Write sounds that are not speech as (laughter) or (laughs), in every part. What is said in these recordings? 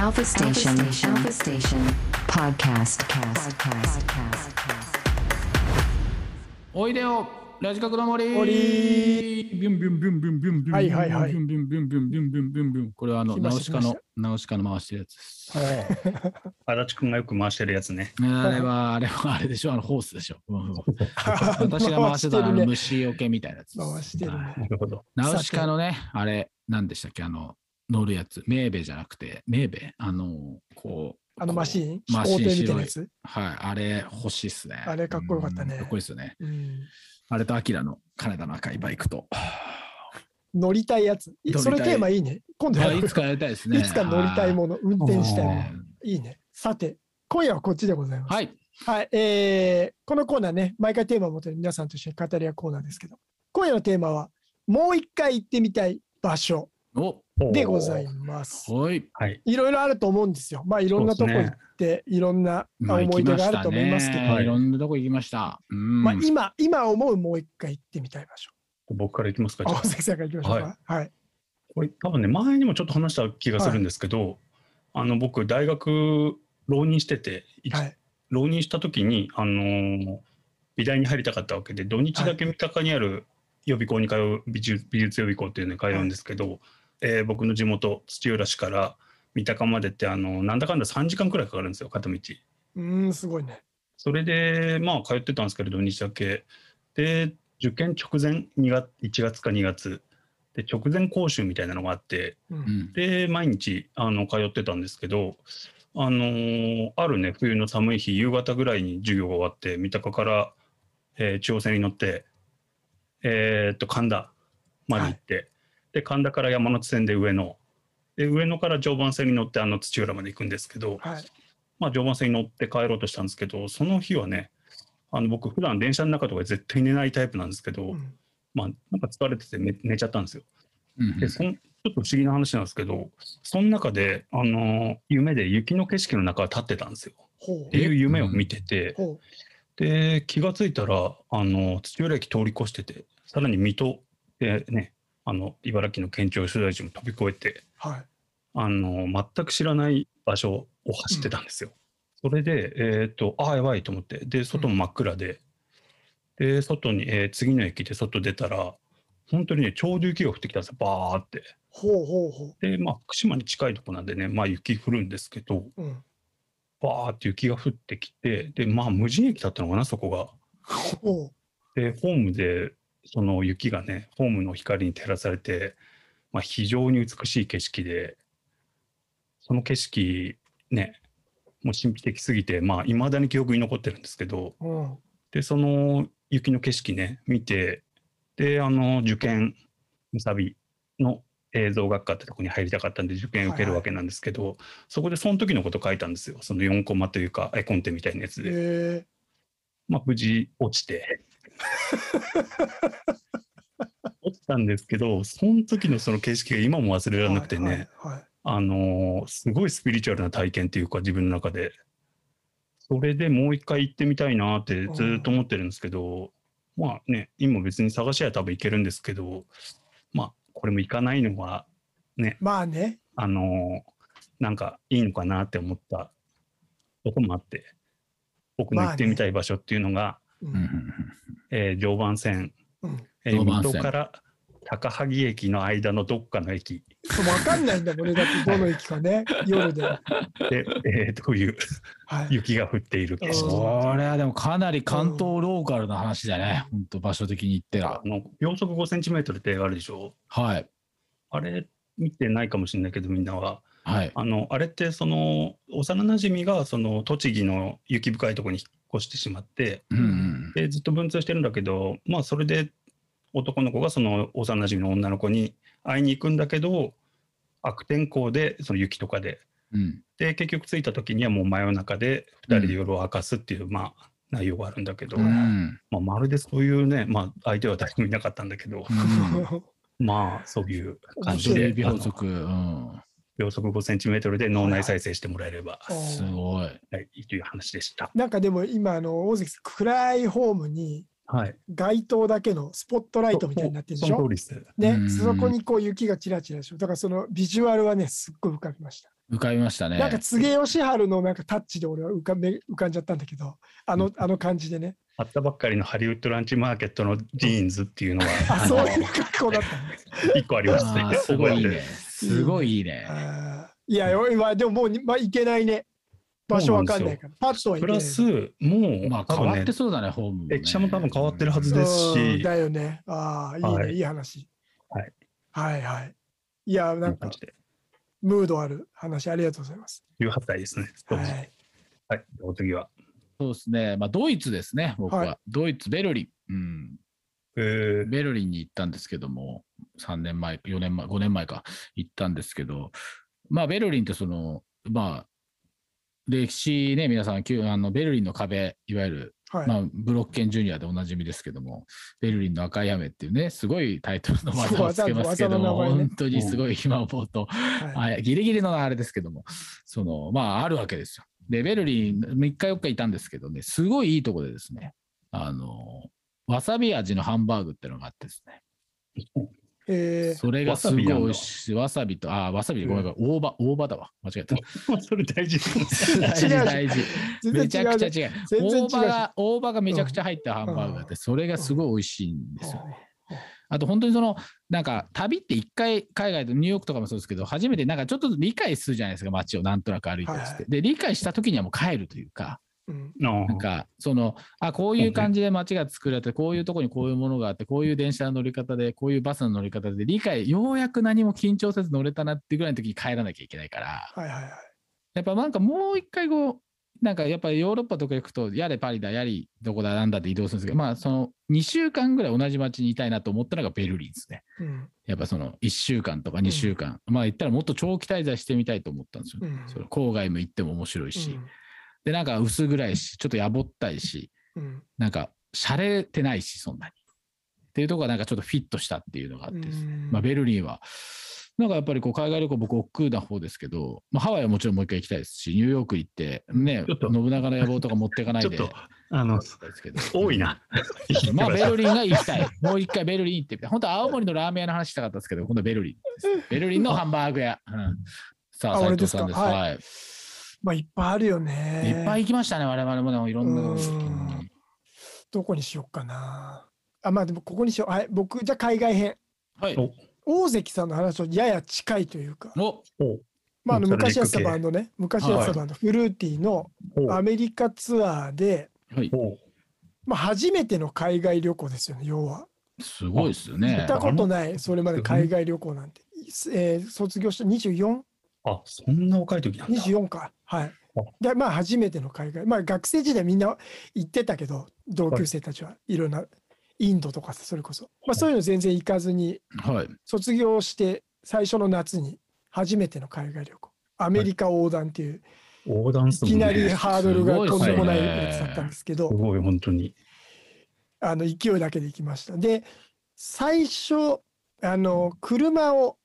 Alpha Station. Alpha Station. Podcast. Podcast. Podcast. おいでよラジカクの森森ビュンビュンビュンビュンビュンビュンはいはいはいビュンビュンビュンビュンビュンビュンビュンビュンこれはあのナウシカのナウシカの回してるやつです。足立くんがよく回してるやつね。あれはあれはあれでしょあのホースでしょ。うん私が回してたあのね。虫除けみたいなやつ。回してるなるほど。ナウシカのねあれ何でしたっけあの乗るやつメーベじゃなくてメーベ？あのこうあのマシーン？マシーン白いやつ？はいあれ欲しいっすね。あれかっこよかったねうんかっこいいっすよね。うんあれとアキラの金田の赤いバイクと。乗りたいやつ。それテーマいいね。今度いつかやりたいですね。いつか乗りたいもの、運転したいもの。ねいいね。さて、今夜はこっちでございます。はい。はい、えーこのコーナーね、毎回テーマをもとに皆さんと一緒に語り合うコーナーですけど、今夜のテーマは、もう一回行ってみたい場所おでございます。はい。はい。いろいろあると思うんですよ。まあ、いろんなとこ行って、いろんなまあ思い出があると思いますけど、ましたねいろんなとこ行きました。うん。まあ、今、今思うもう一回行ってみたい場所。僕からいきますか。さんから行きましょうか。はい。これ多分ね、前にもちょっと話した気がするんですけど、あの僕、大学浪人してて、いはい。浪人した時に、あのー美大に入りたかったわけで、土日だけ三鷹にある予備校に通う美術美術予備校っていうのに通うんですけど、えー僕の地元土浦市から三鷹までってあのなんだかんだ3時間くらいかかるんですよ片道。うーん、すごいね。それでまあ通ってたんですけれど土日だけで受験直前2月1月か2月で直前講習みたいなのがあってう。うんん。で毎日あの通ってたんですけどあのーあるね冬の寒い日夕方ぐらいに授業が終わって三鷹から、えー中央線に乗ってえーっと神田まで行って、で神田から山手線で上野で上野から常磐線に乗ってあの土浦まで行くんですけど、はい。まあ、常磐線に乗って帰ろうとしたんですけどその日はねあの僕普段電車の中とかで絶対寝ないタイプなんですけど、うんまあなんか疲れてて寝寝ちゃったんですよ。うんでそんちょっと不思議な話なんですけどその中で、あのー夢で雪の景色の中を立ってたんですよ。っていう夢を見てて、ほで気がついたら、あの土浦駅通り越しててさらに水戸でねあの茨城の県庁所在地も飛び越えてう。はい。あの全く知らない場所を走ってたんですよ。それで、えっ、と、ああ、やばいと思って、で、外も真っ暗で、で、外に、えー次の駅で外出たら、本当にね、ちょうど雪が降ってきたんですよ、バーって。ほうほうほで、まあ、福島に近いとこなんでね、まあ、雪降るんですけど、う。うん。バーって雪が降ってきて、で、まあ、無人駅だったのかな、そこが。ほで、ホームで、その雪がね、ホームの光に照らされて、まあ、非常に美しい景色で、その景色、ね、もう神秘的すぎて、まあ、未だに記憶に残ってるんですけど、う。うん。で、その雪の景色ね、見て、で、あの、受験、むさびの映像学科ってとこに入りたかったんで、受験受けるわけなんですけど、そこでその時のこと書いたんですよ。その4コマというか、絵コンテみたいなやつで。えまあ、無事落ちて。落ちたんですけど、その時のその景色が今も忘れーられなくてね、はいはいはいあのーすごいスピリチュアルな体験っていうか、自分の中で。それでもう一回行ってみたいなってずーっと思ってるんですけど、まあね、今別に探しは多分行けるんですけど、まあ、これも行かないのは、ね、まあね。あのーなんかいいのかなって思ったこともあって、僕の行ってみたい場所っていうのが、ううんうんんえー常磐線、うん。えー水戸から高萩駅の間のどっかの駅そうわかんないんだもんね。だってどの駅かね。(laughs) 夜で。はで、えー、というい。雪が降っている景色。うんこれはでもかなり関東ローカルな話だね。本当場所的に言ってらあ。の秒速5センチメートルってあるでしょはい。あれ見てないかもしれないけどみんなははい。あのあれってその幼なじみがその栃木の雪深いところに引っ越してしまってうんうん。でずっと文通してるんだけどまあそれで男の子がその幼なじみの女の子に会いに行くんだけど悪天候でその雪とかでうん。で結局着いた時にはもう真夜中で2人で夜を明かすっていう、まあ内容があるんだけど、うん。まあ、まるでそういうね、まあ、相手は誰もいなかったんだけど、うん (laughs) まあそういう感じで。秒速5センチメートルで脳内再生してもらえれば、すごい。はい、という話でした。なんかでも今、あの、大関さん、暗いホームに、はい。街灯だけのスポットライトみたいになってるでしょ？その通りです。ねう、んそこにこう雪がちらちらでしょ。だからそのビジュアルはね、すっごい浮かびました。浮かびましたね。なんか、柘植義治のなんかタッチで俺は浮かめ浮かんじゃったんだけど、あの、あの感じでね。あったばっかりのハリウッドランチマーケットのジーンズっていうのが、あ、そういう格好だったんだ。一個ありましたね。すごいね。すごいいいね。いや、よ今でももうに、まあ、行けないね。場所わかんないから。パッとは行けない。プラス、もう、まあ多分ね変わって、そうだね、ホームもね。駅舎も多分変わってるはずですし、うんだよね。ああ、いいね、はいい、い話。はい。はいはい。いや、なんかこんな感じ、で。ムードある話ありがとうございます。18歳ですね。はい。はい。お次は。そうですね。まあ、ドイツですね、僕は。はいドイツ、ベルリン。うん。えー、ベルリンに行ったんですけども、3年前、4年前、5年前か、行ったんですけど、まあ、ベルリンってその、まあ、歴史ね、皆さん、あのベルリンの壁、いわゆる、はい。まあ、ブロッケンジュニアでおなじみですけども、ベルリンの赤い雨っていうね、すごいタイトルの技をつけますけども、ね。本当にすごい今思うと、はい。はい、ギリギリのあれですけども、その、まあ、あるわけですよ。で、ベルリン、3日4日いたんですけどね、すごいいいとこでですね、あの、わさび味のハンバーグってのがあってですね、えーそれがすごい美味しい。わさびと、あ、わさび、ごめんごめん、大葉、大葉だわ。間違えた。(laughs) それ大事です。大事、大事。全めちゃ。くちゃ違う。大葉が、大葉がめちゃくちゃ入ったハンバーグがあって、うんそれがすごい美味しいんですよね。うんあと本当にその、なんか旅って一回海外でニューヨークとかもそうですけど、初めてなんかちょっと理解するじゃないですか、街をなんとなく歩いたりして。で、理解した時にはもう帰るというか、うんなんか、その、あ、こういう感じで街が作られて、こういうとこにこういうものがあって、こういう電車の乗り方で、こういうバスの乗り方で、理解、ようやく何も緊張せず乗れたなっていうぐらいの時に帰らなきゃいけないから、はいはいはい。やっぱなんかもう一回こう、なんかやっぱりヨーロッパとか行くと、やれパリだ、やりどこだ、なんだって移動するんですけど、まあその2週間ぐらい同じ街にいたいなと思ったのがベルリンですね。うん。やっぱその1週間とか2週間、まあ言ったらもっと長期滞在してみたいと思ったんですよ、ね。うん。その郊外も行っても面白いし、うんで、なんか薄暗いし、ちょっとやぼったいし、うんなんか、洒落てないし、そんなに。っていうところがなんかちょっとフィットしたっていうのがあってですね。うんまあ、ベルリンは、なんかやっぱりこう海外旅行、僕、億劫な方ですけど、まあ、ハワイはもちろんもう一回行きたいですし、ニューヨーク行って、ね、ちょっと信長の野望とか持っていかないで。ちょっと、あの、ですけど多いな。(laughs) まあ、ベルリンが行きたい。もう一回ベルリン行ってみたい。本当は青森のラーメン屋の話したかったですけど、今度はベルリン。ベルリンのハンバーグ屋。うん、さあ、あ斉俺ですか？藤さんです。はいはい。まあいっぱいあるよね。いっぱい行きましたね、我々もね、いろんなうんどこにしようかな。あ、まあでもここにしよう。はい、僕、じゃあ海外編。はい。お大関さんの話とやや近いというか、おおまあ、あの昔やってたバンドね、昔やってたバンド、フルーティーのおアメリカツアーで、はい。おまあ、初めての海外旅行ですよね、要は。すごいですよ行ねっ。たことない、それまで海外旅行なんて。えー卒業した 24?24 あ、そんな若い時なんだ。か。はいあ。で、まあ、初めての海外。まあ、学生時代みんな行ってたけど、同級生たちはいろんな、インドとかさそれこそ。まあ、そういうの全然行かずに、はい。卒業して最初の夏に初めての海外旅行。アメリカ横断っていう、横断すいきなり。ハードルがとんでもないやつだったんですけど、すごい、本当に。あの勢いだけで行きました。で、最初、あの車を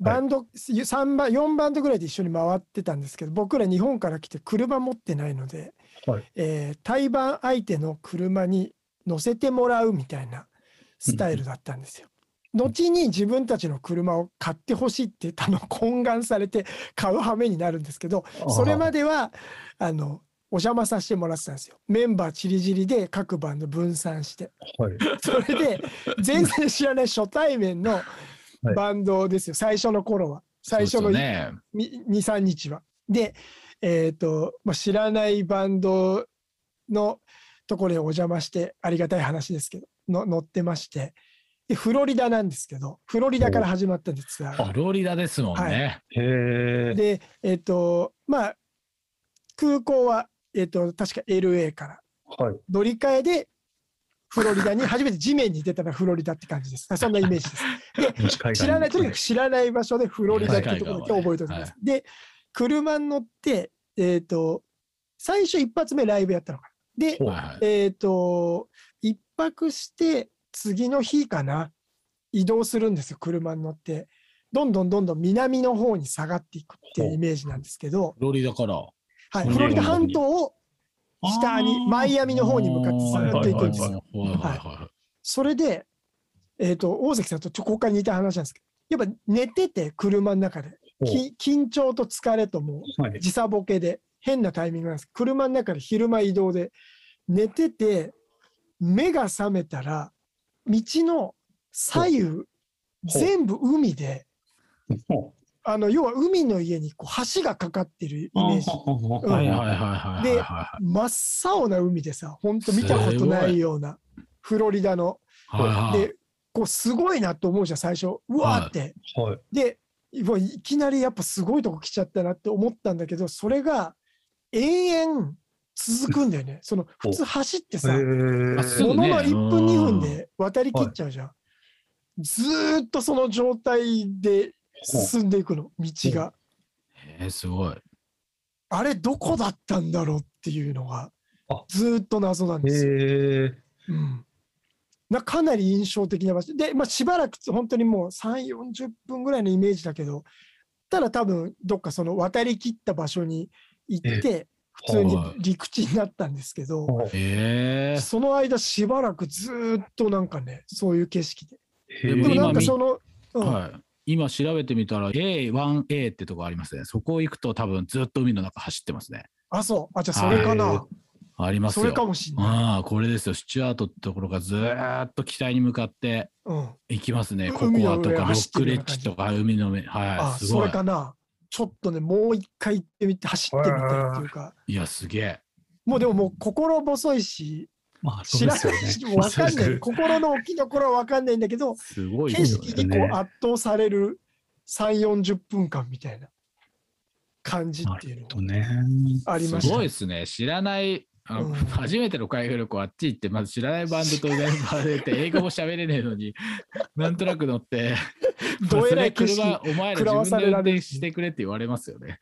バンド、三番4バンドぐらいで一緒に回ってたんですけど僕ら日本から来て車持ってないので、はいえー対バン相手の車に乗せてもらうみたいなスタイルだったんですよ。後に自分たちの車を買ってほしいって多分 (laughs) 懇願されて買う羽目になるんですけどそれまではあのお邪魔させてもらってたんですよ。メンバーちりぢりで各バンド分散して。はい。(laughs) それで全然知らない初対面のはいバンドですよ、最初の頃は最初のね。23日は。で、えーとまあ、知らないバンドのところにお邪魔してありがたい話ですけどの乗ってましてでフロリダなんですけどフロリダから始まったんですがフロリダですもんね。へえ。でえっ、とまあ空港は、えー、と確か LA からはい。乗り換えでフロリダに初めて地面に出たのはフロリダって感じです。そんなイメージです。(laughs) 海岸知らない、とにかく知らない場所でフロリダっていうところだけ覚えておいてください。で、車に乗って、えっ、と、最初一発目ライブやったのかな。で、えっ、と、一泊して次の日かな、移動するんですよ、車に乗って。どんどんどんどん南の方に下がっていくっていうイメージなんですけど、フロリダから。はい、フロリダ半島を下にマイアミの方に向かってずっと行くんですよ。それで、えっ、と、大関さんとちょこかに似た話なんですけど、やっぱ寝てて車の中で、き緊張と疲れとも。時差ボケで変なタイミングなんです。車の中で昼間移動で寝てて目が覚めたら道の左右全部海でほあの要は海の家にこう橋がかかってるイうメージ。では真っ青な海でさほんと見たことないようなフロリダの。いはい。でこうすごいなと思うじゃん最初。うわーって、はい。でもういきなりやっぱすごいとこ来ちゃったなって思ったんだけどそれが延々続くんだよね。その普通走ってさものの1分2分で渡りきっちゃうじゃん、ずーっとその状態で進んでいくの道が。えー、すごい。あれどこだったんだろうっていうのがあ。ずーっと謎なんですよ、へえ。うん、なかなり印象的な場所。で、まあ、しばらく本当にもう3 4 0分ぐらいのイメージだけどただ多分どっかその渡りきった場所に行って普通に陸地になったんですけど、えー、その間しばらくずーっとなんかねそういう景色で。へでもなんかその、うん。はい。今調べてみたら A1A ってとこありますね。そこ行くと多分ずっと海の中走ってますね。あそうあじゃあそれかな、はいありますよ。それかもしんない、ああ、これですよ。スチュアートってところがずーっと北に向かってうん、行きますね。うココアと海の上かロックレッジとか海の上。あはい。すそごい。れかなちょっとねもう一回行ってみて走ってみたいっていうかいや、すげえ。もうでももう心細いしまあ、そう知らない。しもう分かんない (laughs) 心の置きどころは分かんないんだけどすごいね。色にこう圧倒される3 4 0分間みたいな感じっていうのとね。がありますしたごいですね。知らない、うん初めての海外旅行あっち行って、まず知らないバンドとメンバーでって、(laughs) 英語も喋れねえのに、なんとなく乗って、(laughs) どえら車、お前食ら自分で運されられる転してくれって言われますよね。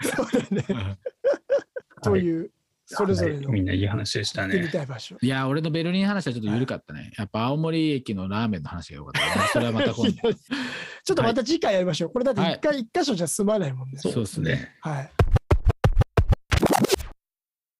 というそれぞれの行みんないい話でしたってみね。たい場所。いや、俺のベルリン話はちょっと緩かったね。やっぱ青森駅のラーメンの話が良かったね。(laughs) それはまた今度。ちょっとまた次回やりましょう。これだって一回一箇所じゃ済まないもんね。そうですね。はい。